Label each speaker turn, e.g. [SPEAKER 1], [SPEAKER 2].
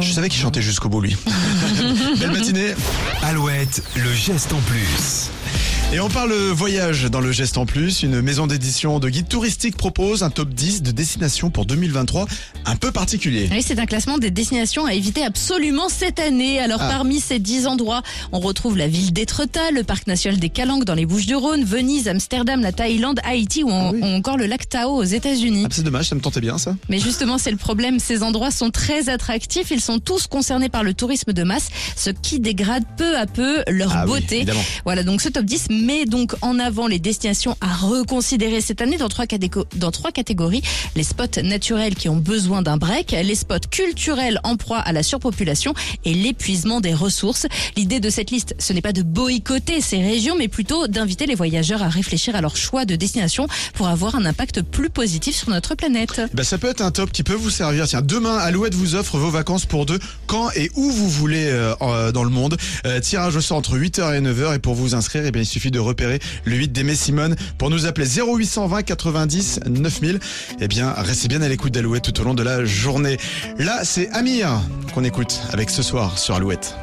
[SPEAKER 1] Je savais qu'il chantait jusqu'au bout, lui. Belle matinée.
[SPEAKER 2] Alouette, le geste en plus.
[SPEAKER 1] Et on parle voyage dans le geste en plus. Une maison d'édition de guide touristique propose un top 10 de destinations pour 2023 un peu particulier.
[SPEAKER 3] Oui, c'est un classement des destinations à éviter absolument cette année. Alors
[SPEAKER 1] Ah.
[SPEAKER 3] parmi ces 10 endroits, on retrouve la ville d'Étretat, le parc national des Calanques dans les Bouches-du-Rhône, Venise, Amsterdam, la Thaïlande, Haïti ou, en-
[SPEAKER 1] Ah oui.
[SPEAKER 3] ou encore le lac Tao aux États-Unis.
[SPEAKER 1] Ah, c'est dommage, ça me tentait bien ça.
[SPEAKER 3] Mais justement, c'est le problème. Ces endroits sont très attractifs. Ils sont tous concernés par le tourisme de masse, ce qui dégrade peu à peu leur
[SPEAKER 1] oui,
[SPEAKER 3] beauté.
[SPEAKER 1] évidemment.
[SPEAKER 3] Voilà, donc ce top 10 met donc en avant les destinations à reconsidérer cette année dans trois, catégories. Les spots naturels qui ont besoin d'un break, les spots culturels en proie à la surpopulation et l'épuisement des ressources. L'idée de cette liste, ce n'est pas de boycotter ces régions, mais plutôt d'inviter les voyageurs à réfléchir à leur choix de destination pour avoir un impact plus positif sur notre planète.
[SPEAKER 1] Bah, ça peut être un top qui peut vous servir. Tiens, demain, Alouette vous offre vos vacances pour deux, quand et où vous voulez euh, en- dans le monde. Euh, tirage au sort entre 8h et 9h. Et pour vous inscrire, eh bien, il suffit de repérer le 8 d'Aimé Simone pour nous appeler 0820 90 9000. Eh bien, restez bien à l'écoute d'Alouette tout au long de la journée. Là, c'est Amir qu'on écoute avec ce soir sur Alouette.